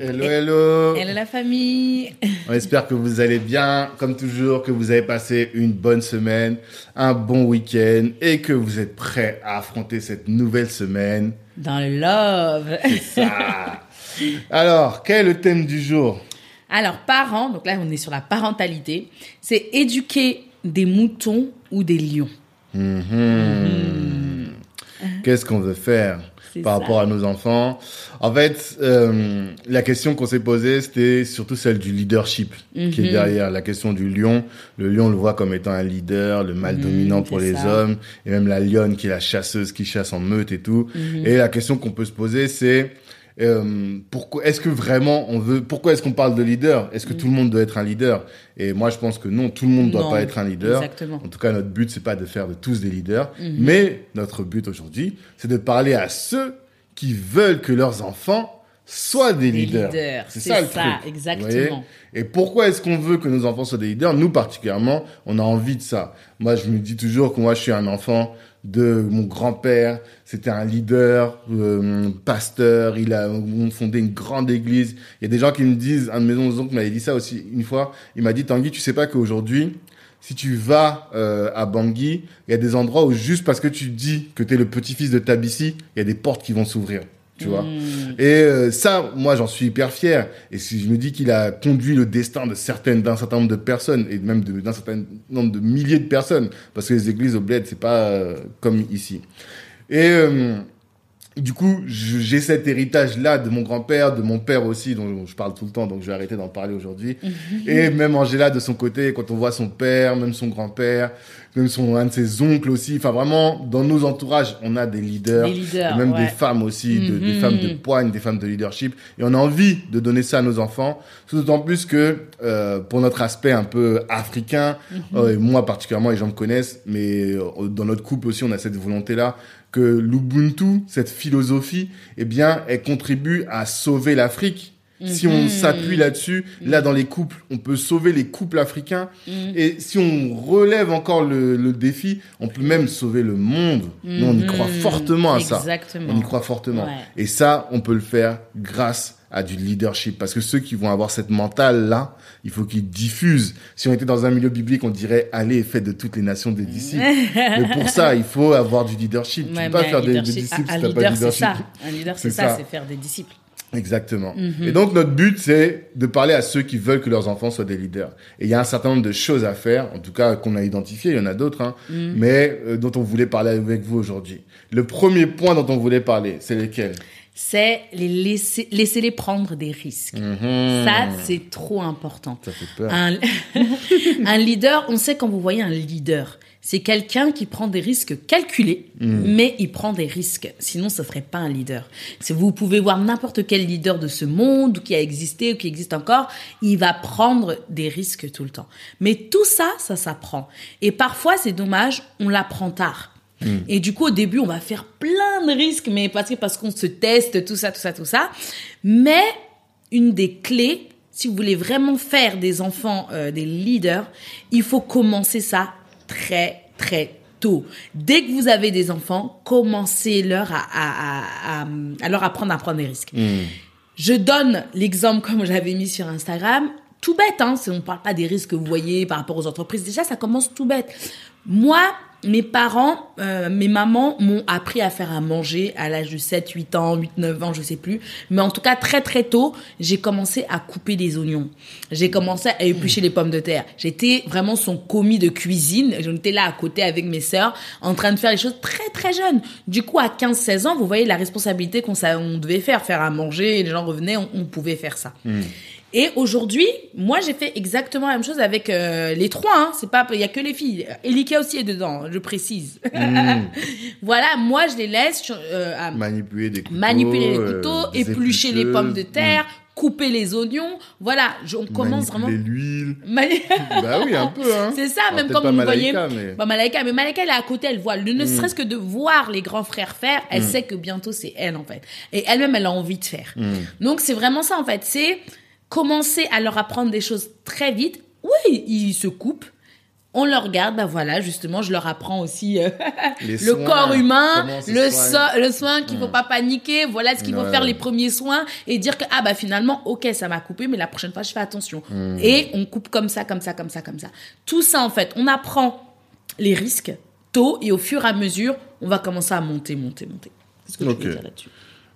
Hello, hello. Hello la famille. On espère que vous allez bien, comme toujours, que vous avez passé une bonne semaine, un bon week-end et que vous êtes prêts à affronter cette nouvelle semaine. Dans le love. C'est ça. Alors, quel est le thème du jour? Alors, parents, donc là on est sur la parentalité, c'est éduquer des moutons ou des lions. Mhm. Qu'est-ce qu'on veut faire? Par ça. rapport à nos enfants En fait, euh, la question qu'on s'est posée, c'était surtout celle du leadership qui Mhm. est derrière. La question du lion. Le lion, on le voit comme étant un leader, le mâle dominant pour Mhm, c'est les ça. hommes, et même la lionne qui est la chasseuse qui chasse en meute et tout. Mhm. Et la question qu'on peut se poser, c'est euh, pourquoi est-ce que vraiment on veut pourquoi est-ce qu'on parle de leader? Est-ce que tout le monde doit être un leader? Et moi, je pense que non, tout le monde ne doit Non, pas être un leader. exactement. En tout cas, notre but, c'est pas de faire de tous des leaders, Mhm. mais notre but aujourd'hui, c'est de parler à ceux qui veulent que leurs enfants soient des, Des leaders. leaders, C'est ça le truc. exactement. Et pourquoi est-ce qu'on veut que nos enfants soient des leaders? Nous, particulièrement, on a envie de ça. Moi, je me dis toujours que moi, je suis un enfant de mon grand-père. C'était un leader, euh, pasteur. Il a fondé une grande église. Il y a des gens qui me disent, un de mes oncles m'avait dit ça aussi une fois. Il m'a dit, Tanguy, tu sais pas qu'aujourd'hui, si tu vas euh, à Bangui, il y a des endroits où juste parce que tu dis que tu es le petit-fils de Tabissi, il y a des portes qui vont s'ouvrir. Tu vois Mm. Et euh, ça, moi, j'en suis hyper fier. Et si je me dis qu'il a conduit le destin de certaines, d'un certain nombre de personnes et même d'un certain nombre de milliers de personnes, parce que les églises au bled, c'est pas euh, comme ici. Et euh, du coup, j'ai cet héritage-là de mon grand-père, de mon père aussi, dont je parle tout le temps, donc je vais arrêter d'en parler aujourd'hui. Et même Angela de son côté, quand on voit son père, même son grand-père, même son un de ses oncles aussi. Enfin, vraiment, dans nos entourages, on a des leaders, Des leaders, et même ouais. des femmes aussi, de- des Mhm. femmes de poigne, des femmes de leadership. Et on a envie de donner ça à nos enfants, d'autant plus que euh, pour notre aspect un peu africain, Mhm. euh, et moi particulièrement, les gens me connaissent, mais euh, dans notre couple aussi, on a cette volonté-là que l'Ubuntu, cette philosophie, eh bien, elle contribue à sauver l'Afrique. Si on Mhm. s'appuie là-dessus, là dans les couples, on peut sauver les couples africains. Mhm. Et si on relève encore le, le défi, on peut même sauver le monde. Nous, on y croit Mhm. fortement à ça. Exactement. On y croit fortement. Ouais. Et ça, on peut le faire grâce à du leadership. Parce que ceux qui vont avoir cette mentale-là, il faut qu'ils diffusent. Si on était dans un milieu biblique, on dirait allez faites de toutes les nations des disciples. Mais pour ça, il faut avoir du leadership. tu Ouais, peux pas faire un des, disciples un si t'as pas leader, de c'est leadership. ça. Un leader, c'est ça, ça. c'est faire des disciples. Exactement. Mhm. Et donc notre but c'est de parler à ceux qui veulent que leurs enfants soient des leaders. Et il y a un certain nombre de choses à faire, en tout cas qu'on a identifié, il y en a d'autres, hein, Mhm. mais euh, dont on voulait parler avec vous aujourd'hui. Le premier point dont on voulait parler, c'est lesquels C'est les laisser, laisser-les prendre des risques. Mhm. Ça, c'est trop important. Ça fait peur. Un, un leader, on sait quand vous voyez un leader, c'est quelqu'un qui prend des risques calculés, mais il prend des risques. Sinon, ce serait pas un leader. Si vous pouvez voir n'importe quel leader de ce monde, ou qui a existé, ou qui existe encore, il va prendre des risques tout le temps. Mais tout ça, ça s'apprend. Et parfois, c'est dommage, on l'apprend tard. Et du coup, au début, on va faire plein de risques, mais parce que parce qu'on se teste, tout ça, tout ça, tout ça. Mais une des clés, si vous voulez vraiment faire des enfants euh, des leaders, il faut commencer ça très très tôt. Dès que vous avez des enfants, commencez-leur à, à, à, à- à leur apprendre à prendre des risques. Je donne l'exemple comme j'avais mis sur Instagram. Tout bête, hein. si On ne parle pas des risques que vous voyez par rapport aux entreprises. Déjà, ça commence tout bête. Moi, mes parents, euh, mes mamans m'ont appris à faire à manger à l'âge de 7, 8 ans, 8, 9 ans, je sais plus. Mais en tout cas, très très tôt, j'ai commencé à couper des oignons. J'ai commencé à éplucher les pommes de terre. J'étais vraiment son commis de cuisine. J'étais là à côté avec mes sœurs, en train de faire les choses très très jeunes. Du coup, à 15, 16 ans, vous voyez la responsabilité qu'on on devait faire, faire à manger, les gens revenaient, on, on pouvait faire ça. Et aujourd'hui, moi, j'ai fait exactement la même chose avec euh, les trois. Hein. C'est pas, il y a que les filles. Elika aussi est dedans. Je précise. voilà, moi, je les laisse euh, à Manipuler des couteaux. manipuler les euh, couteaux, éplucher les pommes de terre, couper les oignons. Voilà, je- on commence vraiment. Manipuler l'huile. Mani- bah oui, un peu, hein. C'est ça, Alors, même comme vous voyez. Malaika, mais- Bah, Malaika, mais Malaika, elle est à côté, elle voit. Le- Ne serait-ce que de voir les grands frères faire, elle sait que bientôt c'est elle, en fait. Et elle-même, elle a envie de faire. Donc, c'est vraiment ça, en fait. C'est commencer à leur apprendre des choses très vite. Oui, ils se coupent. On leur regarde, bah voilà, justement, je leur apprends aussi euh, le soins, corps humain, le, soigne. so- le soin qu'il faut pas paniquer, voilà ce qu'il faut faire les premiers soins et dire que ah bah finalement ok ça m'a coupé mais la prochaine fois je fais attention Hmm. et on coupe comme ça comme ça comme ça comme ça. Tout ça en fait, on apprend les risques tôt et au fur et à mesure on va commencer à monter monter monter. C'est ce que je veux dire là-dessus.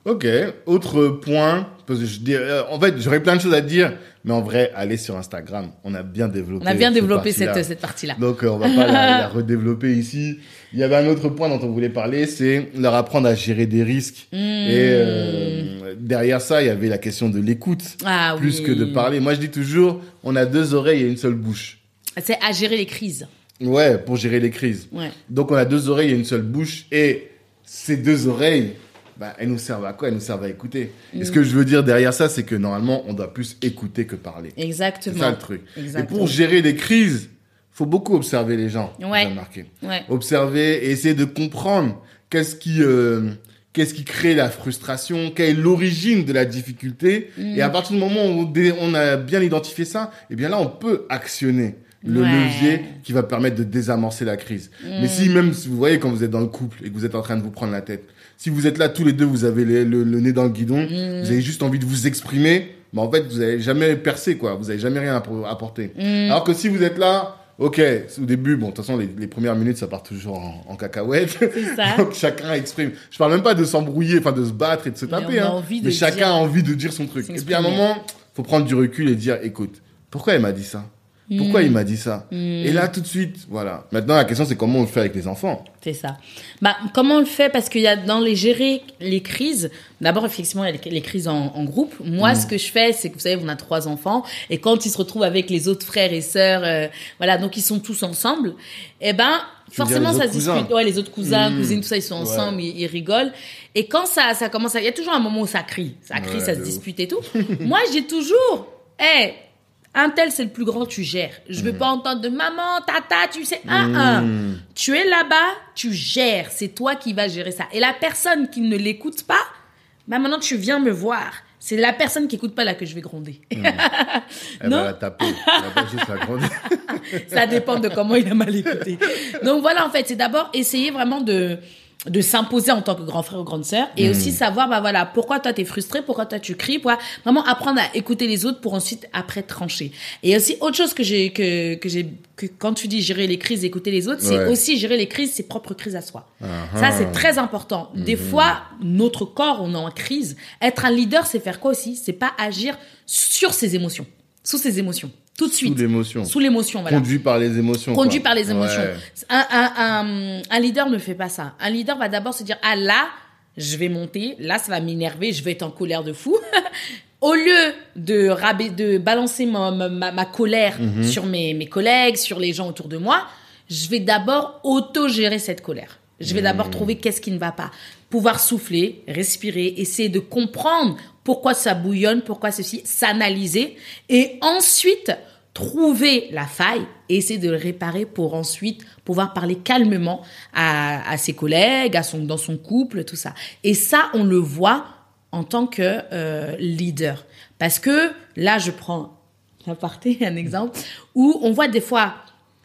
Ok, autre point, parce que je dis, euh, en fait, j'aurais plein de choses à dire, mais en vrai, allez sur Instagram. On a bien développé. On a bien cette développé partie-là. cette cette partie là. Donc, euh, on va pas la, la redévelopper ici. Il y avait un autre point dont on voulait parler, c'est leur apprendre à gérer des risques. Hmm. Et euh, derrière ça, il y avait la question de l'écoute, Ah plus oui. que de parler. Moi, je dis toujours, on a deux oreilles et une seule bouche. C'est à gérer les crises. Ouais, pour gérer les crises. Ouais. Donc on a deux oreilles et une seule bouche. Et ces deux oreilles, bah, elles nous servent à quoi? Elles nous servent à écouter. Et ce Mm. que je veux dire derrière ça, c'est que normalement, on doit plus écouter que parler. C'est Exactement. ça le truc. Exactement. Et pour gérer les crises, faut beaucoup observer les gens. Ouais. remarqué. Ouais. Observer et essayer de comprendre qu'est-ce qui... euh, Qu'est-ce qui crée la frustration Quelle est l'origine de la difficulté Mm. Et à partir du moment où on a bien identifié ça, eh bien là, on peut actionner le Ouais. levier qui va permettre de désamorcer la crise. Mais si même, vous voyez, quand vous êtes dans le couple et que vous êtes en train de vous prendre la tête, si vous êtes là tous les deux, vous avez les- le, le nez dans le guidon, vous avez juste envie de vous exprimer, mais en fait, vous n'allez jamais percer, quoi. Vous n'avez jamais rien à pro- apporter. Alors que si vous êtes là, ok, au début, bon, de toute façon, les, les premières minutes, ça part toujours en, en cacahuète. C'est ça. Donc chacun exprime. Je parle même pas de s'embrouiller, enfin de se battre et de se Mais taper, on a hein. de mais chacun a envie de dire son truc. Et puis à un moment, faut prendre du recul et dire, écoute, pourquoi elle m'a dit ça? Pourquoi Mm. il m'a dit ça Et là, tout de suite, voilà. Maintenant, la question, c'est comment on le fait avec les enfants. C'est ça. Bah, comment on le fait? Parce qu'il y a dans les gérer les crises, d'abord, effectivement, il y a les, crises en, en groupe. Moi, ce que je fais, c'est que vous savez, on a trois enfants, et quand ils se retrouvent avec les autres frères et sœurs, euh, voilà, donc ils sont tous ensemble, eh ben, Tu forcément, ça se discute. cousins Ouais, les autres cousins, Mmh. cousines, tout ça, ils sont ensemble, ils, ils rigolent. Et quand ça, ça commence à, il y a toujours un moment où ça crie, ça crie, Ouais, ça se ouf. dispute et tout. Moi, dis toujours, hé, un tel, c'est le plus grand, tu gères. Je Mmh. veux pas entendre de maman, tata, tu sais, un, un. Tu es là-bas, tu gères. C'est toi qui vas gérer ça. Et la personne qui ne l'écoute pas, bah maintenant tu viens me voir. C'est la personne qui écoute pas là que je vais gronder. Elle Non. va la taper. Elle va pas juste la grandir. ça dépend de comment il a mal écouté. Donc voilà, en fait, c'est d'abord essayer vraiment de de s'imposer en tant que grand frère ou grande sœur et aussi savoir bah voilà pourquoi toi t'es frustré pourquoi toi tu cries pourquoi vraiment apprendre à écouter les autres pour ensuite après trancher. Et aussi autre chose que j'ai que que j'ai que quand tu dis gérer les crises écouter les autres c'est aussi gérer les crises ses propres crises à soi. Ça c'est très important. Des fois notre corps on est en crise. Être un leader c'est faire quoi aussi? C'est pas agir sur ses émotions. Sous ses émotions tout de suite Sous l'émotion. sous l'émotion voilà Conduit par les émotions. conduit quoi. par les émotions. Ouais. Un, un, un, un leader ne fait pas ça. Un leader va d'abord se dire ah là je vais monter, là ça va m'énerver, je vais être en colère de fou. Au lieu de de balancer ma, ma, ma- ma colère Mhm. sur mes, mes collègues, sur les gens autour de moi, je vais d'abord auto-gérer cette colère. Je vais d'abord Mhm. trouver qu'est-ce qui ne va pas. Pouvoir souffler, respirer, essayer de comprendre pourquoi ça bouillonne, pourquoi ceci, s'analyser et ensuite trouver la faille et essayer de le réparer pour ensuite pouvoir parler calmement à, ses collègues, à son, dans son couple, tout ça. Et ça, on le voit en tant que euh, leader. Parce que là, je prends un aparté, un exemple, où on voit des fois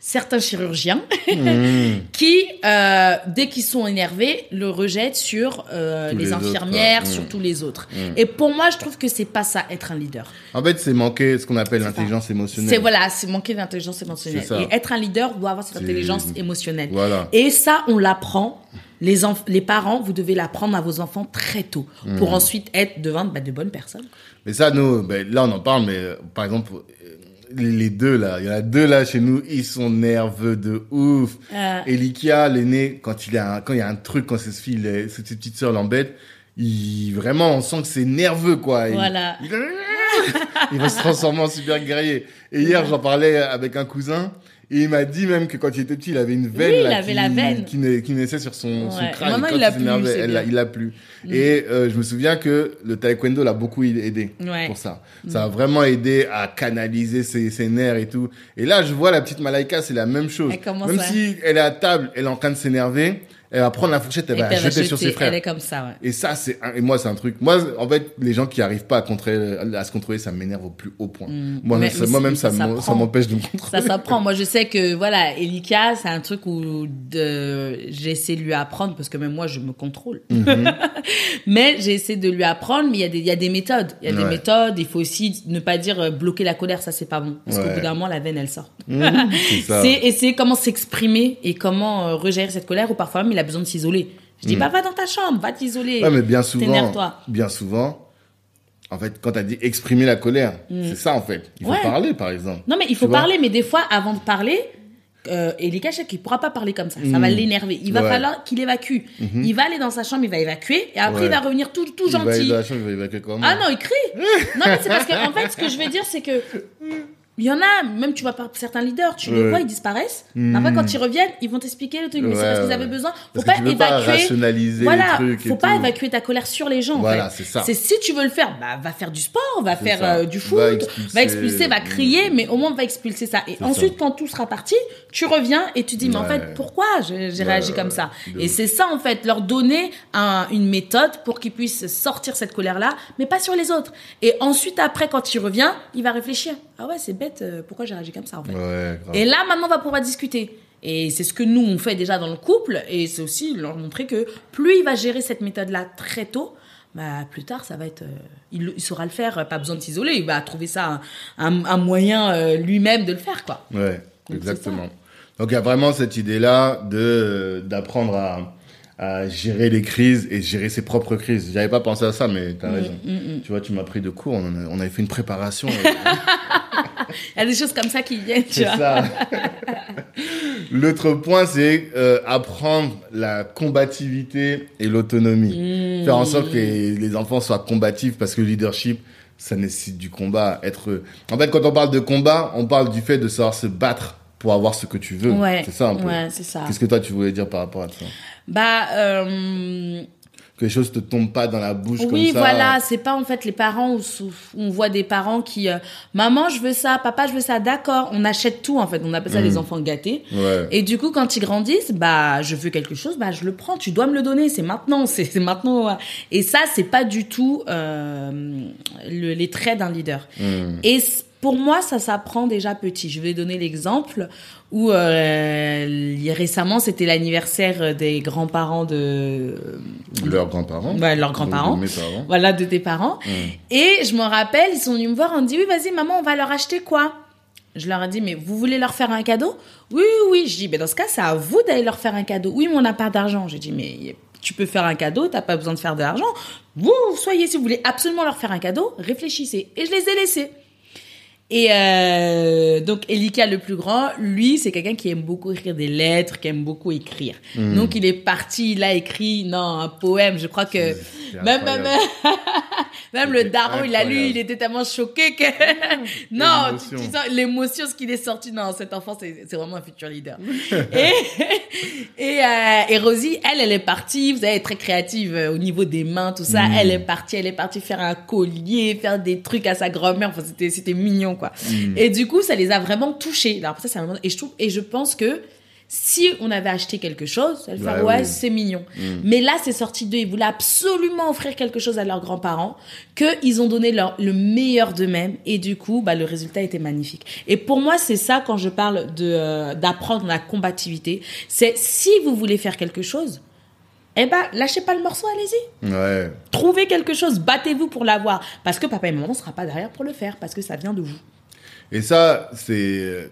certains chirurgiens qui, euh, dès qu'ils sont énervés, le rejettent sur euh, les, autres, infirmières, quoi. sur Mm. tous les autres. Et pour moi, je trouve que c'est pas ça être un leader. En fait, c'est manquer ce qu'on appelle l'intelligence émotionnelle. C'est voilà, c'est manquer d'intelligence émotionnelle. Et être un leader doit avoir cette intelligence émotionnelle. Voilà. Et ça, on l'apprend. Les, parents, vous devez l'apprendre à vos enfants très tôt pour ensuite être devant bah, de bonnes personnes. Mais ça, nous, ben, là, on en parle, mais euh, par exemple, les deux là, il y en a deux là chez nous, ils sont nerveux de ouf. Euh. Et Likia, l'aîné, quand il a, un- quand il y a un truc, quand ses filles, les- ses petites sœurs l'embêtent, il vraiment, on sent que c'est nerveux quoi. Il- Voilà. Il, il va se transformer en super guerrier. Et hier, j'en parlais avec un cousin. Et il m'a dit même que quand il était petit, il avait une veine, Oui, il là, avait qui, la veine. qui, na- qui naissait sur son, son Ouais. crâne. Maintenant, il l'a plus, elle il l'a plus. Et euh, je me souviens que le taekwondo l'a beaucoup aidé Ouais. pour ça. Ça a vraiment aidé à canaliser ses, ses nerfs et tout. Et là, je vois la petite Malaika, c'est la même chose. Elle Même si elle est à table, elle est en train de s'énerver, elle va prendre la fourchette, elle va la jeter sur ses frères. Elle est comme ça, ouais. Et ça, c'est un- et moi, c'est un truc. Moi, en fait, les gens qui arrivent pas à contrôler, à se contrôler, ça m'énerve au plus haut point. Moi, Mm. Mais- ça- mais moi-même, ça- m'empêche de me contrôler. Ça s'apprend. Moi, je sais que, voilà, Elika, c'est un truc où de... j'ai essayé de lui apprendre parce que même moi, je me contrôle. Mhm. mais j'ai essayé de lui apprendre, mais il y a des, il y a des méthodes. Il y a des méthodes. Il faut aussi ne pas dire euh, bloquer la colère, ça, c'est pas bon. Parce qu'au Ouais. bout d'un moment, la veine, elle sort. Mhm, c'est ça. C'est essayer comment s'exprimer et comment euh, regérer cette colère ou parfois même il a besoin de s'isoler. Je dis, bah, va dans ta chambre, va t'isoler. Ouais, mais bien souvent, T'énerve-toi. bien souvent, en fait, quand tu as dit exprimer la colère, c'est ça, en fait. Il faut. Ouais. parler, par exemple. Non, mais il faut parler, mais des fois, avant de parler, euh, Elika, je sais qu'il pourra pas parler comme ça. Ça va l'énerver. Il va. Ouais. Falloir qu'il évacue. Il va aller dans sa chambre, il va évacuer, et après, Ouais. il va revenir tout, tout Il va aller gentil. dans la chambre, il va évacuer comment Ah non, il crie. non, mais c'est parce que, en fait, ce que je veux dire, c'est que. Il y en a, même tu vois par certains leaders, tu les vois, ils disparaissent. Après, quand ils reviennent, ils vont t'expliquer le truc, mais c'est parce qu'ils avaient besoin. Faut Parce pas que tu veux pas évacuer. rationaliser voilà, les trucs faut pas tout. évacuer ta colère sur les gens. en Voilà, fait. c'est ça. C'est si tu veux le faire, bah va faire du sport, va faire euh, du foot, Va va expulser. va crier, mais au moins va expulser ça. Et ensuite, ça. quand tout sera parti, tu reviens et tu dis, mais en fait, pourquoi j'ai Ouais, réagi comme ça? De Et c'est ça en fait, leur donner un- une méthode pour qu'ils puissent sortir cette colère-là, mais pas sur les autres. Et ensuite, après, quand il revient, il va réfléchir. Ah ouais, c'est bête, euh, pourquoi j'ai réagi comme ça en fait Ouais. Et là, maintenant, on va pouvoir discuter. Et c'est ce que nous, on fait déjà dans le couple. Et c'est aussi leur montrer que plus il va gérer cette méthode-là très tôt, bah, plus tard, ça va être. euh, il, il saura le faire, euh, pas besoin de s'isoler. Il va trouver ça un, un- un moyen euh, lui-même de le faire, quoi. Ouais, Donc, exactement. Donc il y a vraiment cette idée-là de d'apprendre à, à gérer les crises et gérer ses propres crises. J'avais pas pensé à ça, mais Mm, t'as raison. Tu vois, tu m'as pris de. On, a- on avait fait une préparation. Il y a des choses comme ça qui viennent, tu vois. ça. L'autre point, c'est euh, apprendre la combativité et l'autonomie. Mm. Faire en sorte que les, les enfants soient combatifs parce que le leadership, ça nécessite du combat. Être. En fait, quand on parle de combat, on parle du fait de savoir se battre pour avoir ce que tu veux. Ouais, C'est ça un peu. ouais, c'est ça. Qu'est-ce que toi tu voulais dire par rapport à ça? Bah, euh, Que les choses te tombent pas dans la bouche Oui, comme ça. voilà, c'est pas en fait les parents où on voit des parents qui euh, maman, je veux ça, papa, je veux ça, d'accord, on achète tout en fait, on appelle ça les enfants gâtés. Ouais. Et du coup, quand ils grandissent, bah, je veux quelque chose, bah, je le prends. Tu dois me le donner. C'est maintenant. C'est maintenant. ouais. Et ça, c'est pas du tout euh, le- les traits d'un leader. Et c- pour moi, ça s'apprend déjà petit. Je vais donner l'exemple où euh, récemment, c'était l'anniversaire des grands-parents de Leurs grands-parents. Leurs grands-parents. voilà, de tes parents. Et je me rappelle, ils sont venus me voir, on me dit, oui, vas-y, maman, on va leur acheter quoi? Je leur ai dit, mais vous voulez leur faire un cadeau? Oui, oui, oui. Je dis, ben dans ce cas, c'est à vous d'aller leur faire un cadeau. Oui, mais on n'a pas d'argent. J'ai dit, mais tu peux faire un cadeau, t'as pas besoin de faire de l'argent. Vous, soyez, si vous voulez absolument leur faire un cadeau, réfléchissez. Et je les ai laissés. Et euh, donc Elika le plus grand, lui c'est quelqu'un qui aime beaucoup écrire des lettres, qui aime beaucoup écrire. Hmm. Donc il est parti, il a écrit non un poème. Je crois que même même. même le daron il a lu, il était tellement choqué que non tu, sens l'émotion ce qu'il est sorti. Non cet enfant c'est vraiment un futur leader. et et, euh, et Rosie elle elle est partie, vous savez très créative euh, au niveau des mains tout ça. Elle est partie, elle est partie faire un collier, faire des trucs à sa grand-mère. Enfin c'était mignon quoi. Et du coup, ça les a vraiment touchés. Alors ça, c'est vraiment... Et je trouve, et je pense que si on avait acheté quelque chose, elle Bah faire ouais, oui. c'est mignon. Mais là, c'est sorti d'eux. Ils voulaient absolument offrir quelque chose à leurs grands-parents, que ils ont donné leur, le meilleur d'eux-mêmes. Et du coup, bah, le résultat était magnifique. Et pour moi, c'est ça quand je parle de euh, d'apprendre la combativité. C'est si vous voulez faire quelque chose, eh ben, lâchez pas le morceau, allez-y. Ouais. Trouvez quelque chose, battez-vous pour l'avoir. Parce que papa et maman ne sera pas derrière pour le faire, parce que ça vient de vous. Et ça, c'est-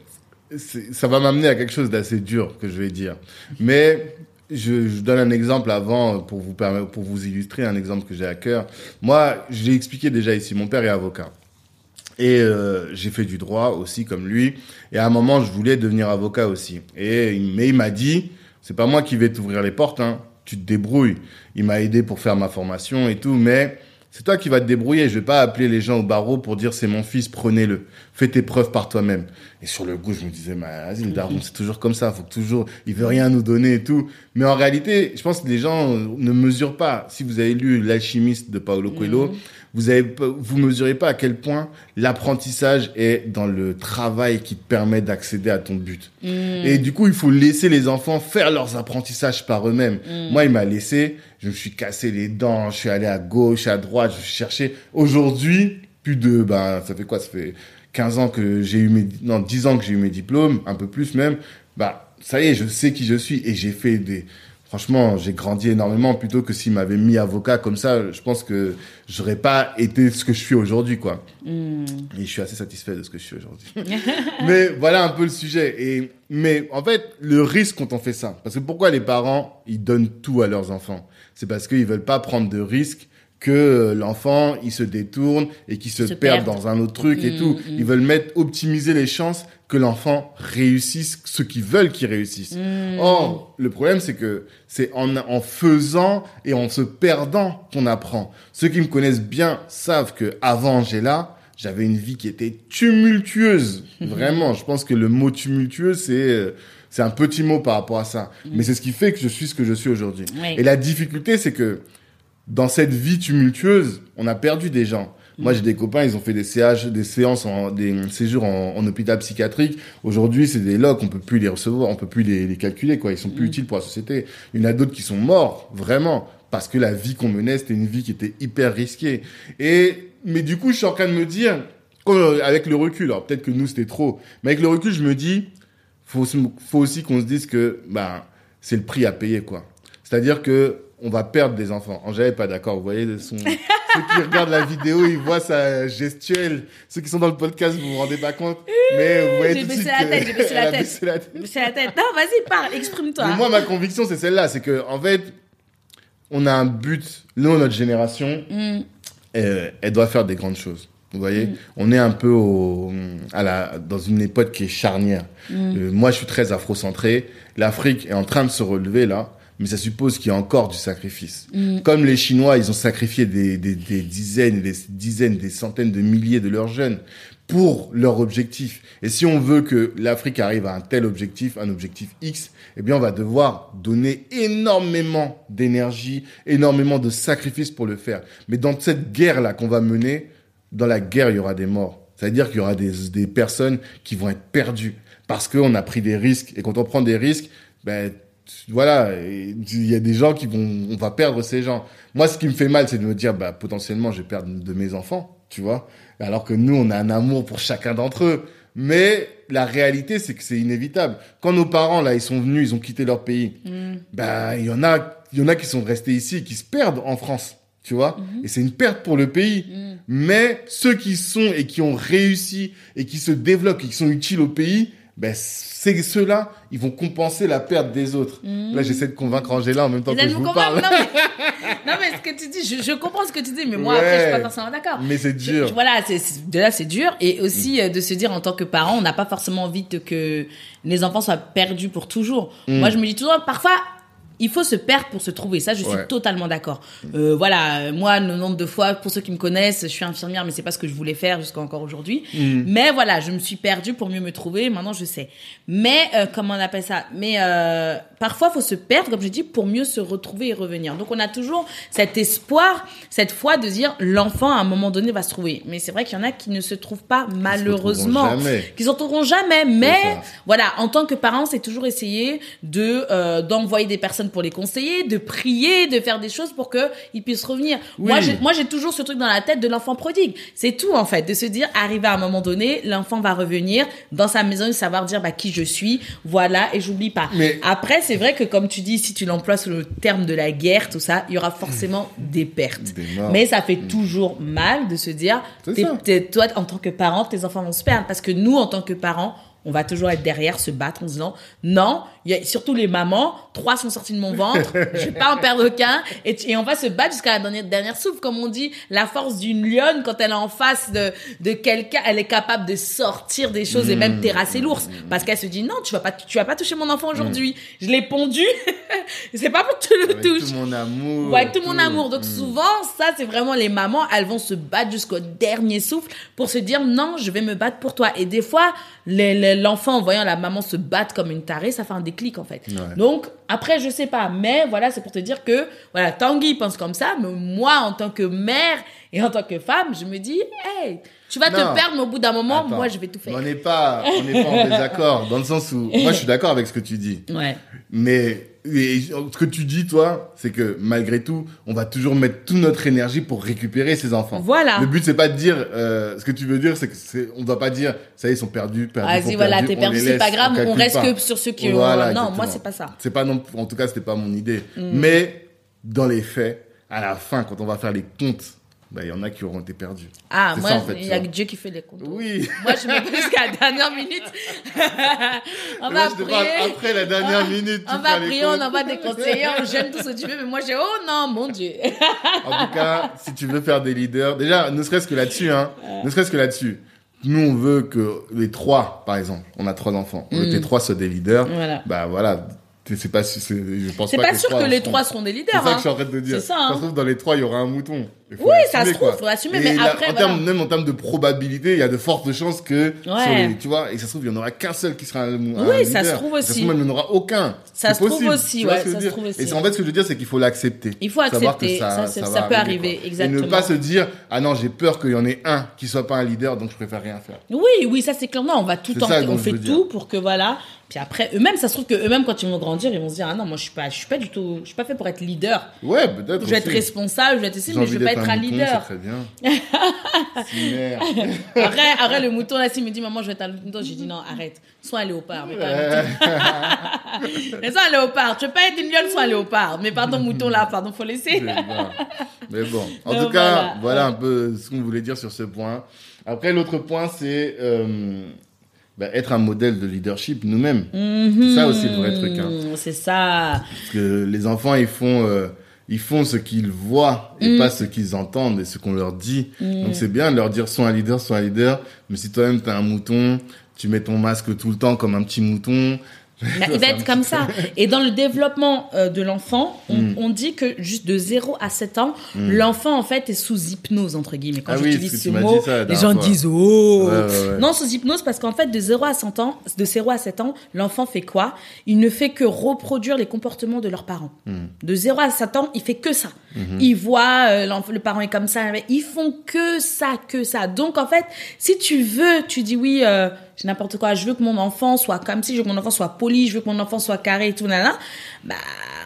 ça va m'amener à quelque chose d'assez dur que je vais dire. Mais je, donne un exemple avant pour vous pour vous illustrer un exemple que j'ai à cœur. Moi, je l'ai expliqué déjà ici. Mon père est avocat. Et euh, j'ai fait du droit aussi comme lui. Et à un moment, je voulais devenir avocat aussi. Et mais il m'a dit, c'est pas moi qui vais t'ouvrir les portes. Hein. Tu te débrouilles. Il m'a aidé pour faire ma formation et tout, mais c'est toi qui vas te débrouiller. Je vais pas appeler les gens au barreau pour dire c'est mon fils, prenez-le. Fais tes preuves par toi-même. Et sur le coup, je me disais, bah, vas-y, le daron, c'est toujours comme ça. Faut toujours, il veut rien nous donner et tout. Mais en réalité, je pense que les gens ne mesurent pas. Si vous avez lu L'alchimiste de Paolo Coelho, vous avez, vous mesurez pas à quel point l'apprentissage est dans le travail qui te permet d'accéder à ton but. Et du coup, il faut laisser les enfants faire leurs apprentissages par eux-mêmes. Moi, il m'a laissé, je me suis cassé les dents, je suis allé à gauche, à droite, je cherchais. Aujourd'hui, plus de, ben, ça fait quoi? Ça fait 15 ans que j'ai eu mes, non, 10 ans que j'ai eu mes diplômes, un peu plus même. Bah, ça y est, je sais qui je suis et j'ai fait des, franchement, j'ai grandi énormément plutôt que s'il m'avait mis avocat comme ça, je pense que j'aurais pas été ce que je suis aujourd'hui, quoi. Hmm. Et je suis assez satisfait de ce que je suis aujourd'hui. mais voilà un peu le sujet. Et, mais en fait, le risque quand on fait ça, parce que pourquoi les parents, ils donnent tout à leurs enfants? C'est parce qu'ils veulent pas prendre de risques que l'enfant il se détourne et qu'il se, Se perde perde. dans un autre truc et Mm, tout. mm. Ils veulent mettre optimiser les chances que l'enfant réussisse ce qu'ils veulent qu'il réussisse. Mm. Or, le problème c'est que c'est en, en faisant et en se perdant qu'on apprend. Ceux qui me connaissent bien savent que avant Angela, j'avais une vie qui était tumultueuse. Vraiment, je pense que le mot tumultueux c'est euh, c'est un petit mot par rapport à ça. Mais c'est ce qui fait que je suis ce que je suis aujourd'hui. Et la difficulté, c'est que dans cette vie tumultueuse, on a perdu des gens. Moi, j'ai des copains, ils ont fait des CH, des séances, en, des séjours en, en hôpital psychiatrique. Aujourd'hui, c'est des locs, on peut plus les recevoir, on peut plus les, les calculer, quoi. Ils sont plus utiles pour la société. Il y en a d'autres qui sont morts, vraiment, parce que la vie qu'on menait, c'était une vie qui était hyper risquée. Et, mais du coup, je suis en train de me dire, quand- avec le recul, alors peut-être que nous, c'était trop, mais avec le recul, je me dis, faut, faut aussi qu'on se dise que, ben, c'est le prix à payer, quoi. C'est-à-dire que, on va perdre des enfants. Angèle est pas d'accord, vous voyez, son, ceux qui regardent la vidéo, ils voient sa gestuelle. Ceux qui sont dans le podcast, vous vous rendez pas compte. Mais vous voyez tout de baissé suite la tête, j'ai baissé la tête. baissé la tête. La tête. Non, vas-y, parle, exprime-toi. Mais moi, ma conviction, c'est celle-là. C'est que, en fait, on a un but. Nous, notre génération, Mm. euh, elle doit faire des grandes choses. Vous voyez, Mm. on est un peu au, à la, dans une époque qui est charnière. Mm. Euh, moi, je suis très afrocentré. L'Afrique est en train de se relever là, mais ça suppose qu'il y a encore du sacrifice. Mm. Comme les Chinois, ils ont sacrifié des, des, des dizaines, des dizaines, des centaines de milliers de leurs jeunes pour leur objectif. Et si on veut que l'Afrique arrive à un tel objectif, un objectif X, eh bien, on va devoir donner énormément d'énergie, énormément de sacrifices pour le faire. Mais dans cette guerre-là qu'on va mener, dans la guerre, il y aura des morts. C'est-à-dire qu'il y aura des, des personnes qui vont être perdues parce qu'on a pris des risques. Et quand on prend des risques, ben, voilà, il y a des gens qui vont, on va perdre ces gens. Moi, ce qui me fait mal, c'est de me dire, bah, potentiellement, je vais perdre de mes enfants, tu vois. Alors que nous, on a un amour pour chacun d'entre eux. Mais la réalité, c'est que c'est inévitable. Quand nos parents, là, ils sont venus, ils ont quitté leur pays, Mm. bah, il y en a, il y en a qui sont restés ici, qui se perdent en France, tu vois. Et c'est une perte pour le pays. Mm. Mais ceux qui sont et qui ont réussi et qui se développent et qui sont utiles au pays, ben, c'est ceux-là, ils vont compenser la perte des autres. Là, j'essaie de convaincre Angela en même temps Vous que je vous parle. non mais, non, mais ce que tu dis, je, je comprends ce que tu dis, mais moi, Ouais. après, je suis pas forcément d'accord. Mais c'est dur. je- voilà, c'est de là c'est dur et aussi euh, de se dire en tant que parent, on n'a pas forcément envie de, que les enfants soient perdus pour toujours. Mm. Moi, je me dis toujours parfois il faut se perdre pour se trouver. Ça, je suis Ouais. totalement d'accord. Euh, voilà, moi, le nombre de fois, pour ceux qui me connaissent, je suis infirmière, mais c'est pas ce que je voulais faire jusqu'à encore aujourd'hui. Mm. Mais voilà, je me suis perdue pour mieux me trouver. Maintenant, je sais. Mais euh, comment on appelle ça? Mais euh, parfois, faut se perdre, comme je dis, pour mieux se retrouver et revenir. Donc, on a toujours cet espoir, cette foi de dire l'enfant à un moment donné va se trouver. Mais c'est vrai qu'il y en a qui ne se trouvent pas malheureusement, qui s'en trouveront jamais. Mais voilà, en tant que parent, c'est toujours essayer de euh, d'envoyer des personnes pour les conseiller, de prier, de faire des choses pour que ils puissent revenir. Oui. Moi, j'ai moi j'ai toujours ce truc dans la tête de l'enfant prodigue. C'est tout en fait, de se dire arrivé à un moment donné, l'enfant va revenir dans sa maison, et savoir dire bah qui je suis, voilà et j'oublie pas. Mais- après, c'est vrai que comme tu dis, si tu l'emploies sous le terme de la guerre, tout ça, il y aura forcément des pertes. Des. Mais ça fait toujours mal de se dire t'es- toi en tant que parent, tes enfants vont se perdre parce que nous en tant que parents on va toujours être derrière, se battre en disant non. Y a surtout les mamans, trois sont sortis de mon ventre, je vais pas en perdre aucun, et, et on va se battre jusqu'à la dernière, dernière souffle, comme on dit. La force d'une lionne quand elle est en face de de quelqu'un, elle est capable de sortir des choses et Mmh. même terrasser l'ours, parce qu'elle se dit non, tu vas pas, tu vas pas toucher mon enfant aujourd'hui. Je l'ai pondu, c'est pas pour que tu le Mmh. Avec touches. tout mon amour. Ouais, avec tout mon amour. Donc souvent, ça, c'est vraiment les mamans, elles vont se battre jusqu'au dernier souffle pour se dire non, je vais me battre pour toi. Et des fois, les- les- l'enfant en voyant la maman se battre comme une tarée, ça fait un déclic en fait. Ouais. Donc après, je sais pas, mais voilà, c'est pour te dire que voilà, Tanguy pense comme ça, mais moi en tant que mère et en tant que femme, je me dis, hey, tu vas Non. te perdre, mais au bout d'un moment, Attends. moi je vais tout faire. On n'est pas, on n'est pas en désaccord, dans le sens où, moi, je suis d'accord avec ce que tu dis. Ouais. Mais et ce que tu dis, toi, c'est que malgré tout, on va toujours mettre toute notre énergie pour récupérer ces enfants. Voilà. Le but, c'est pas de dire. euh, ce que tu veux dire, c'est que c'est, on doit pas dire. Ça y est, ils sont perdus, perdus. Vas-y, sont voilà, t'es perdu, c'est pas grave, on, reste pas. que sur ceux qui Voilà, ont. Non, exactement. moi c'est pas ça. C'est pas non. En tout cas, c'était pas mon idée. Mm. Mais dans les faits, à la fin, quand on va faire les comptes, bah, il y en a qui auront été perdus. Ah, moi, ça, en fait, il tu y a que Dieu qui fait les comptes. Oui. Moi, je pas jusqu'à la dernière minute. on Moi, va prier. après la dernière minute. On va prier, on envoie des conseillers, on gêne tout ce que tu veux, mais moi j'ai oh non, mon Dieu. En tout cas, si tu veux faire des leaders, déjà, ne serait-ce que là-dessus, hein, ne serait-ce que là-dessus. Nous, on veut que les trois, par exemple, on a trois enfants, on veut que les trois soient des leaders. Mm. Voilà. Bah voilà, c'est c'est pas, c'est- je pense C'est pas, pas que sûr que les trois seront des C'est leaders. ça que hein. je suis en train de dire. C'est ça, hein. Se trouve, dans les trois, il y aura un mouton. Il faut Oui, ça se trouve, quoi. faut l'assumer, Et mais là, après, en termes, voilà. même en termes de probabilité, il y a de fortes chances que, sur Ouais. les- tu vois, et ça se trouve, il y en aura qu'un seul qui sera un, un Oui, ça leader. se trouve Ça se aussi. trouve, même, il n'y en aura aucun. Ça se trouve aussi, ouais, ça se trouve aussi. Et en fait, ce que je veux dire, c'est qu'il faut l'accepter. Il faut Savoir que accepter. ça, Ça, peut arriver, quoi. exactement. Et ne pas se dire, ah non, j'ai peur qu'il y en ait un qui soit pas un leader, donc je préfère rien faire. Oui, oui, ça c'est clair. Non, on va tout tenter, on fait tout pour que voilà. Puis après, eux-mêmes, ça se trouve que eux-mêmes, quand ils vont grandir, ils vont se dire ah non, moi je suis pas, je suis pas du tout, je suis pas fait pour être leader. Ouais, peut-être. Je vais être aussi. responsable, je vais être ici, mais je vais pas être un mouton, leader. Très bien. Le mouton, là, s'il me dit, maman, je vais être un mouton, j'ai dit, non, arrête. Sois un léopard, mais pas un mouton. mais sois un léopard. Tu veux pas être une lionne, sois un léopard. Mais pardon, mouton, là, pardon, faut laisser. Mais bon. En Donc, tout cas, voilà. voilà, un peu ce qu'on voulait dire sur ce point. Après, l'autre point, c'est euh, bah, être un modèle de leadership nous-mêmes. C'est ça aussi le vrai truc. Hein. C'est ça. Parce que les enfants, ils font, euh, ils font ce qu'ils voient et Mm. pas ce qu'ils entendent et ce qu'on leur dit. Donc c'est bien de leur dire sois un leader, sois un leader. Mais si toi-même t'es un mouton, tu mets ton masque tout le temps comme un petit mouton. Il va être comme ça. Et dans le développement euh, de l'enfant, on, Mm. on dit que juste de 0 à 7 ans, l'enfant, en fait, est sous hypnose, entre guillemets. Quand Ah oui, j'utilise que ce mot, ça les gens fois. disent Oh Ouais, ouais, ouais. Non, sous hypnose, parce qu'en fait, de 0 à 100 ans, de 0 à 7 ans, l'enfant fait quoi? Il ne fait que reproduire les comportements de leurs parents. Hmm. De 0 à 7 ans, il fait que ça. Il voit, euh, le parent est comme ça, ils font que ça, que ça. Donc, en fait, si tu veux, tu dis oui, euh, j'ai n'importe quoi, je veux que mon enfant soit comme si, je veux que mon enfant soit poli, je veux que mon enfant soit carré et tout, nanana, bah,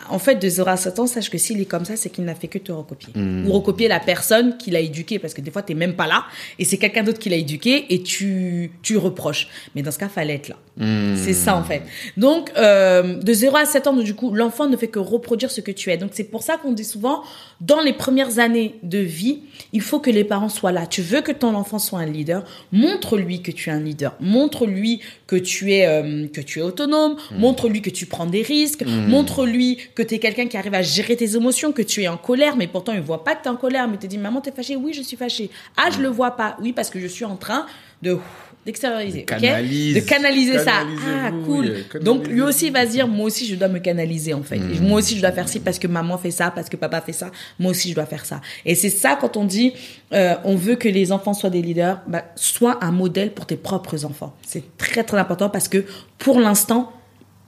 en fait, de 0 à 7 ans, sache que s'il est comme ça, c'est qu'il n'a fait que te recopier. Ou recopier la personne qui l'a éduqué, parce que des fois, t'es même pas là, et c'est quelqu'un d'autre qui l'a éduqué, et tu, tu reproches. Mais dans ce cas, fallait être là. Hmm. C'est ça, en fait. Donc, euh, de 0 à 7 ans, du coup, l'enfant ne fait que reproduire ce que tu es. Donc, c'est pour ça qu'on dit souvent, dans les premières années de vie, il faut que les parents soient là. Tu veux que ton enfant soit un leader, montre-lui que tu es un leader. Montre-lui que tu es, euh, que tu es autonome. Montre-lui que tu prends des risques. Montre-lui que tu es quelqu'un qui arrive à gérer tes émotions, que tu es en colère, mais pourtant, il voit pas que tu es en colère, mais te dit, maman, t'es fâchée? Oui, je suis fâchée. Ah, je le vois pas. Oui, parce que je suis en train de, d'extérioriser. De canaliser ça. Ah, cool. Donc, lui aussi il va se dire, moi aussi, je dois me canaliser, en fait. Moi aussi, je dois faire ci parce que maman fait ça, parce que papa fait ça. Moi aussi, je dois faire ça. Et c'est ça, quand on dit, euh, on veut que les enfants soient des leaders, bah, sois un modèle pour tes propres enfants. C'est très, très important parce que, pour l'instant,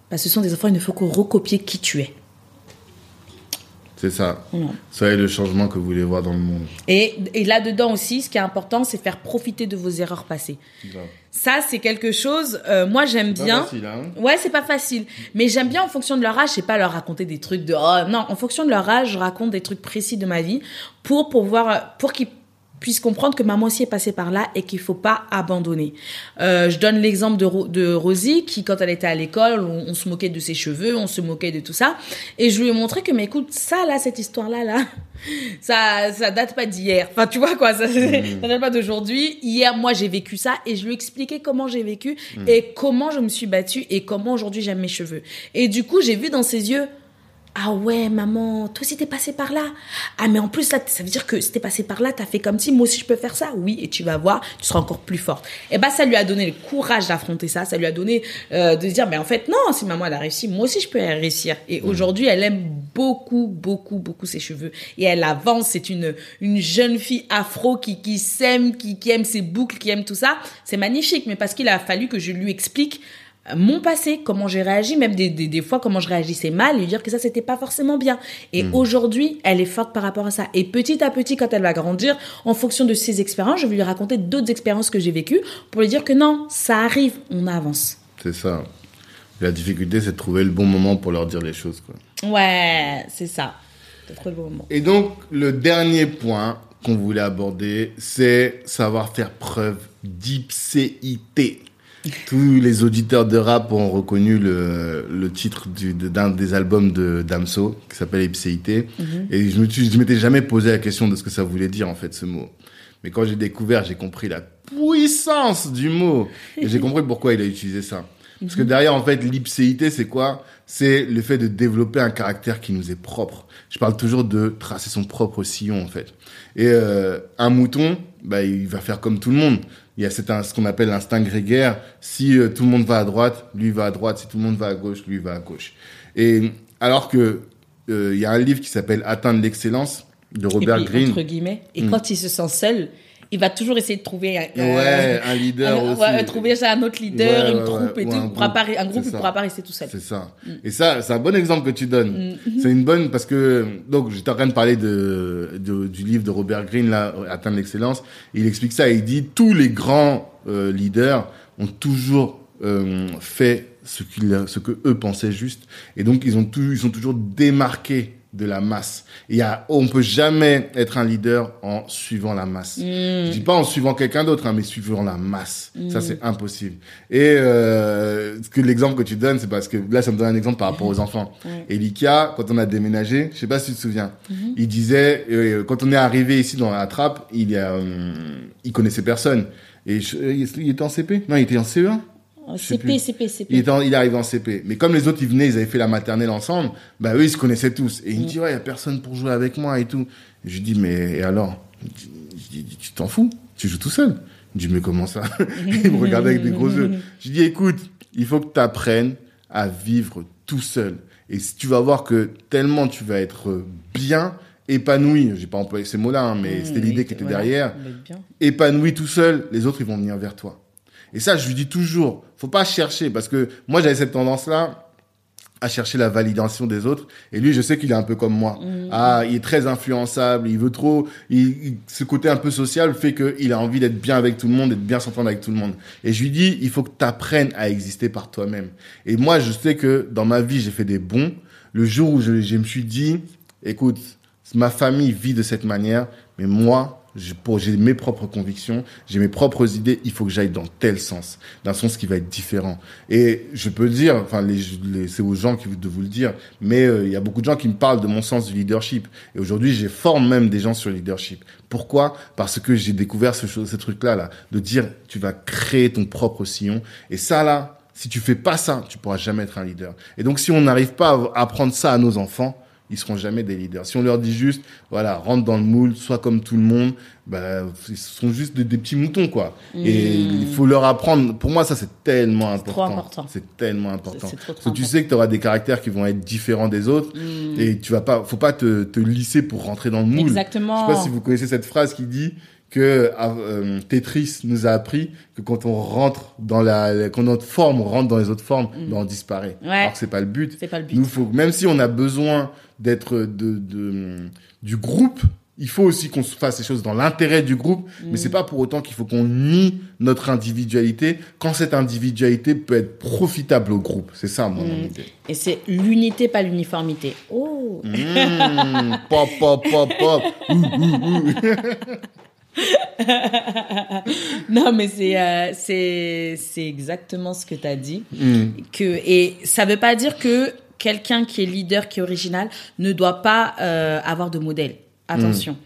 bah, ce sont des enfants, il ne faut que recopier qui tu es. C'est ça. Voilà. Soyez le changement que vous voulez voir dans le monde. Et, et là-dedans aussi, ce qui est important, c'est faire profiter de vos erreurs passées. Ça, c'est quelque chose, euh, moi, j'aime Pas bien. facile, hein. Ouais, c'est pas facile. Mais j'aime bien en fonction de leur âge, c'est pas leur raconter des trucs de oh non, en fonction de leur âge, je raconte des trucs précis de ma vie pour pouvoir pour qu'ils puissent comprendre que maman aussi est passée par là et qu'il faut pas abandonner. Euh, je donne l'exemple de, Ro- de Rosie qui, quand elle était à l'école, on, on se moquait de ses cheveux, on se moquait de tout ça, et je lui ai montré que mais écoute, ça là, cette histoire là là, ça ça date pas d'hier. Enfin, tu vois quoi, ça, ça date pas d'aujourd'hui. Hier, moi, j'ai vécu ça et je lui ai expliqué comment j'ai vécu et comment je me suis battue et comment aujourd'hui j'aime mes cheveux. Et du coup, j'ai vu dans ses yeux Ah ouais, maman, toi aussi t'es passé par là. Ah mais en plus là, ça veut dire que si t'es passé par là, t'as fait comme si moi aussi je peux faire ça. Oui, et tu vas voir, tu seras encore plus forte. Et bah ça lui a donné le courage d'affronter ça. Ça lui a donné euh, de dire, mais en fait non, si maman elle a réussi, moi aussi je peux réussir. Et aujourd'hui, elle aime beaucoup, beaucoup, beaucoup ses cheveux et elle avance. C'est une une jeune fille afro qui qui s'aime, qui qui aime ses boucles, qui aime tout ça. C'est magnifique, mais parce qu'il a fallu que je lui explique mon passé, comment j'ai réagi, même des, des, des, fois comment je réagissais mal, lui dire que ça c'était pas forcément bien. Et Hmm. aujourd'hui, elle est forte par rapport à ça. Et petit à petit, quand elle va grandir, en fonction de ses expériences, je vais lui raconter d'autres expériences que j'ai vécues pour lui dire que non, ça arrive, on avance. C'est ça. La difficulté, c'est de trouver le bon moment pour leur dire les choses. Quoi. Ouais, c'est ça. Le bon moment. Et donc, le dernier point qu'on voulait aborder, c'est savoir faire preuve d'ipséité. Tous les auditeurs de rap ont reconnu le, le titre du- d'un des albums de Damso, qui s'appelle Ipséité. Et je me suis- je m'étais jamais posé la question de ce que ça voulait dire, en fait, ce mot. Mais quand j'ai découvert, j'ai compris la puissance du mot. Et j'ai compris pourquoi il a utilisé ça. Parce que derrière, en fait, l'ipséité, c'est quoi? C'est le fait de développer un caractère qui nous est propre. Je parle toujours de tracer son propre sillon, en fait. Et euh, un mouton, bah, il va faire comme tout le monde. Il y a cet, ce qu'on appelle l'instinct grégaire. Si euh, tout le monde va à droite, lui va à droite. Si tout le monde va à gauche, lui va à gauche. Et alors que euh, il y a un livre qui s'appelle Atteindre l'excellence de Robert et puis, Greene. entre guillemets, et Mm. quand il se sent seul, il va toujours essayer de trouver un, Ouais, un leader un- aussi. ouais, trouver un autre leader, Ouais, une troupe et ou tout. un Il pourra pas- un groupe, il ça. pourra pas rester tout seul. C'est ça. Mm. Et ça, c'est un bon exemple que tu donnes. C'est une bonne parce que donc j'étais en train de parler de, de- du livre de Robert Greene là, atteindre l'excellence. Il explique ça. Il dit tous les grands euh, leaders ont toujours euh, fait ce qu'ils, ce que eux pensaient juste, et donc ils ont tout, ils sont toujours démarqués de la masse. Il y a, on peut jamais être un leader en suivant la masse. Je dis pas en suivant quelqu'un d'autre, hein, mais suivant la masse. Ça, c'est impossible. Et euh, que l'exemple que tu donnes, c'est parce que là, ça me donne un exemple par rapport aux enfants. Et Likia, quand on a déménagé, je sais pas si tu te souviens, il disait, euh, quand on est arrivé ici dans la trappe, il y a, euh, il connaissait personne. Et je- euh, il était en CP Non, il était en CE1 Je sais CP. CP, CP. il, était en- il est arrivé en CP. Mais comme les autres, ils venaient, ils avaient fait la maternelle ensemble, bah eux, ils se connaissaient tous. Et il me dit, ouais, il y a personne pour jouer avec moi et tout. Et je lui dis, mais et alors? Je dis, tu t'en fous? Tu joues tout seul? Je dis, mais comment ça? Il me regardait avec des gros yeux. Je lui dis, écoute, il faut que tu apprennes à vivre tout seul. Et si tu vas voir que tellement tu vas être bien, épanoui, j'ai pas employé ces mots-là, hein, mais Mmh, c'était l'idée qui était voilà. derrière, épanoui tout seul, les autres ils vont venir vers toi. Et ça, je lui dis toujours, faut pas chercher parce que moi j'avais cette tendance-là à chercher la validation des autres. Et lui, je sais qu'il est un peu comme moi. Ah, il est très influençable, il veut trop, il, il- ce côté un peu social fait qu'il a envie d'être bien avec tout le monde, d'être bien s'entendre avec tout le monde. Et je lui dis, il faut que tu apprennes à exister par toi-même. Et moi, je sais que dans ma vie, j'ai fait des bons. Le jour où je, je me suis dit, écoute, ma famille vit de cette manière, mais moi, j'ai j'ai mes propres convictions, j'ai mes propres idées, il faut que j'aille dans tel sens, d'un sens qui va être différent. Et je peux dire, enfin, les, les- c'est aux gens qui de vous le dire, mais euh, il y a beaucoup de gens qui me parlent de mon sens du leadership. Et aujourd'hui, je forme même des gens sur le leadership. Pourquoi? Parce que j'ai découvert ce, ce truc-là, là, de dire, tu vas créer ton propre sillon. Et ça, là, si tu fais pas ça, tu pourras jamais être un leader. Et donc, si on n'arrive pas à apprendre ça à nos enfants, ils seront jamais des leaders. Si on leur dit juste, voilà, rentre dans le moule, sois comme tout le monde, bah, ils sont juste des, des petits moutons, quoi. Et il faut leur apprendre. Pour moi, ça, c'est tellement important. trop important. C'est tellement important. C'est- c'est trop, trop Parce que tu sais que tu auras des caractères qui vont être différents des autres. Et tu vas pas, faut pas te, te lisser pour rentrer dans le moule. Exactement. Je sais pas si vous connaissez cette phrase qui dit que euh, Tetris nous a appris que quand on rentre dans la, quand notre forme rentre dans les autres formes, ben, on disparaît. Ouais. Alors que c'est pas le but. C'est pas le but. Nous, faut, même si on a besoin d'être de, de, du groupe, il faut aussi qu'on se fasse les choses dans l'intérêt du groupe, mais c'est pas pour autant qu'il faut qu'on nie notre individualité quand cette individualité peut être profitable au groupe. C'est ça, mon idée. Et c'est l'unité, pas l'uniformité. Oh Mmh, pop, pop, pop, pop. Ouh, ouh, ouh. Non, mais c'est euh, c'est c'est exactement ce que tu as dit. Mmh. Que et ça veut pas dire que quelqu'un qui est leader, qui est original, ne doit pas euh, avoir de modèle. Attention.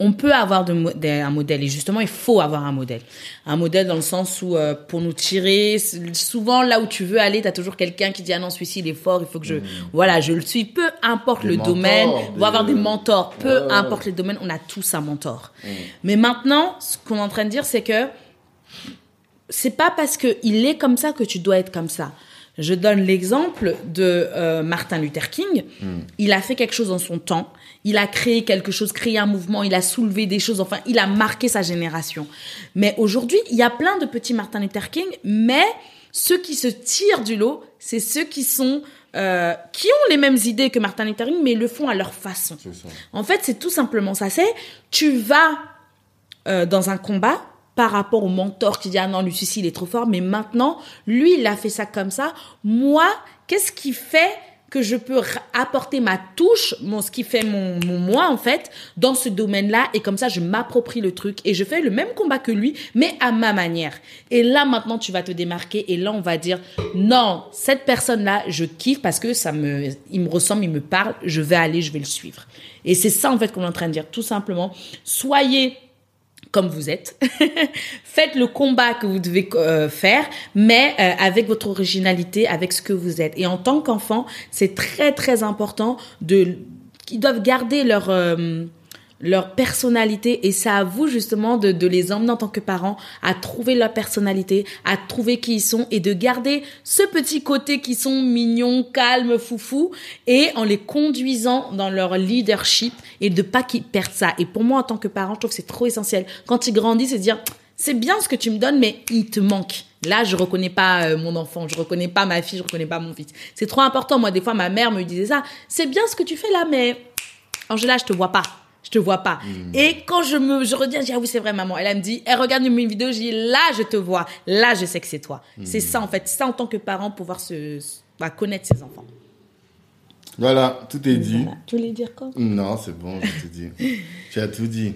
On peut avoir de un modèle et justement il faut avoir un modèle. Un modèle dans le sens où euh, pour nous tirer, souvent là où tu veux aller, tu as toujours quelqu'un qui dit ah non celui-ci il est fort, il faut que je voilà, je le suis, peu importe Des le mentors, domaine, des- on va avoir des mentors, peu importe les domaines, on a tous un mentor. Mais maintenant, ce qu'on est en train de dire c'est que c'est pas parce que il est comme ça que tu dois être comme ça. Je donne l'exemple de euh, Martin Luther King. Il a fait quelque chose en son temps. Il a créé quelque chose, créé un mouvement. Il a soulevé des choses. Enfin, il a marqué sa génération. Mais aujourd'hui, il y a plein de petits Martin Luther King. Mais ceux qui se tirent du lot, c'est ceux qui sont euh, qui ont les mêmes idées que Martin Luther King, mais le font à leur façon. En fait, c'est tout simplement ça. C'est tu vas euh, dans un combat par rapport au mentor qui dit ah non lui il est trop fort. Mais maintenant lui il a fait ça comme ça. Moi qu'est-ce qui fait que je peux apporter ma touche mon ce qui fait mon, mon moi en fait dans ce domaine-là? Et comme ça je m'approprie le truc et je fais le même combat que lui mais à ma manière. Et là maintenant tu vas te démarquer et là on va dire non cette personne-là je kiffe parce que ça me il me ressemble il me parle je vais aller je vais le suivre. Et c'est ça en fait qu'on est en train de dire. Tout simplement soyez comme vous êtes. Faites le combat que vous devez euh, faire, mais euh, avec votre originalité, avec ce que vous êtes. Et en tant qu'enfant, c'est très très important de qu'ils doivent garder leur euh, leur personnalité et c'est à vous justement de, les emmener en tant que parents à trouver leur personnalité, à trouver qui ils sont et de garder ce petit côté qui sont mignons, calmes, foufou et en les conduisant dans leur leadership et de pas qu'ils perdent ça. Et pour moi en tant que parent, je trouve que c'est trop essentiel. Quand ils grandissent, c'est dire c'est bien ce que tu me donnes mais il te manque. Là, je reconnais pas euh, mon enfant, je reconnais pas ma fille, je reconnais pas mon fils. C'est trop important. Moi, des fois, ma mère me disait ça. C'est bien ce que tu fais là, mais Angela, je te vois pas. Je te vois pas. Et quand je me, je reviens, je dis, ah oui, c'est vrai, maman. Elle, elle me dit, elle regarde une vidéo, je dis, là, je te vois. Là, je sais que c'est toi. C'est ça, en fait. Ça, en tant que parent, pouvoir se, bah, connaître ses enfants. Voilà, tout est dit. Voilà. Tu voulais dire quoi? Non, c'est bon, j'ai tout dit. tu as tout dit.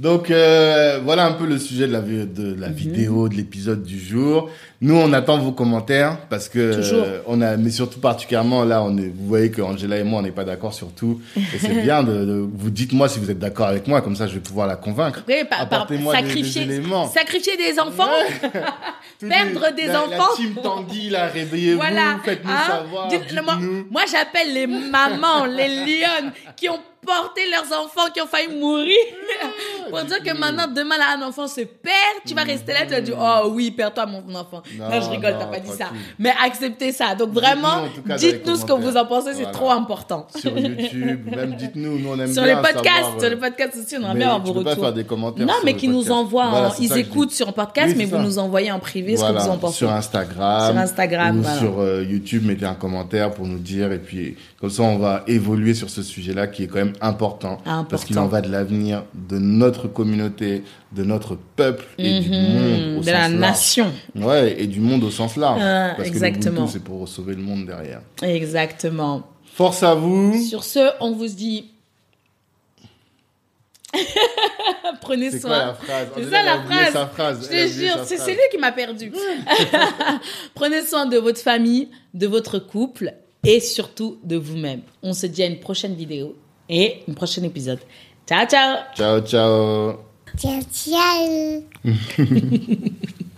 Donc euh, voilà un peu le sujet de la, vi- de Mhm. vidéo, de l'épisode du jour. Nous, on attend vos commentaires parce que euh, on a, mais surtout particulièrement là, on est, vous voyez que Angela et moi, on n'est pas d'accord sur tout. Et c'est bien de, de- vous dites-moi si vous êtes d'accord avec moi, comme ça, je vais pouvoir la convaincre. Après, par, par- Apportez-moi des- des sacrifier, sacrifier des enfants. Perdre les- des la, enfants. La team Tanguy, là, réveillez-vous, Voilà. faites-nous Hein? savoir. Dites- moi, moi, j'appelle les mamans, les lionnes qui ont porté leurs enfants, qui ont failli mourir. Pour dire que maintenant, demain, là, un enfant se perd, tu vas rester là, tu vas dire, oh oui, perds-toi mon enfant. Non, Non, je rigole, t'as pas dit ça. Mais acceptez ça. Donc vraiment, Dites-nous, ce que vous en pensez, c'est trop important. Sur YouTube, même dites-nous, nous on aime Sur bien les podcasts, savoir, sur euh, les podcasts aussi, on aimerait mais bien avoir vos peux pas retours. faire des commentaires Non, mais qui nous podcast. envoient, Voilà, en- ils écoutent sur un podcast, Oui, mais vous nous envoyez en privé ce que vous en pensez. Sur Instagram. Sur Instagram, Ou voilà. sur euh, YouTube, mettez un commentaire pour nous dire. Et puis, comme ça, on va évoluer sur ce sujet-là qui est quand même important. Important. Parce qu'il en va de l'avenir de notre communauté, de notre peuple et du monde au Mhm. de sens la large. nation. Ouais, et du monde au sens large. Ah, parce exactement. c'est pour sauver le monde derrière. Exactement. Force à vous. Sur ce, on vous dit. Prenez C'est quoi la soin. phrase C'est ça la phrase. sa phrase. Je te jure, c'est lui qui m'a perdu. Prenez soin de votre famille, de votre couple et surtout de vous-même. On se dit à une prochaine vidéo et un prochain épisode. Ciao, ciao Ciao, ciao. Ciao, ciao.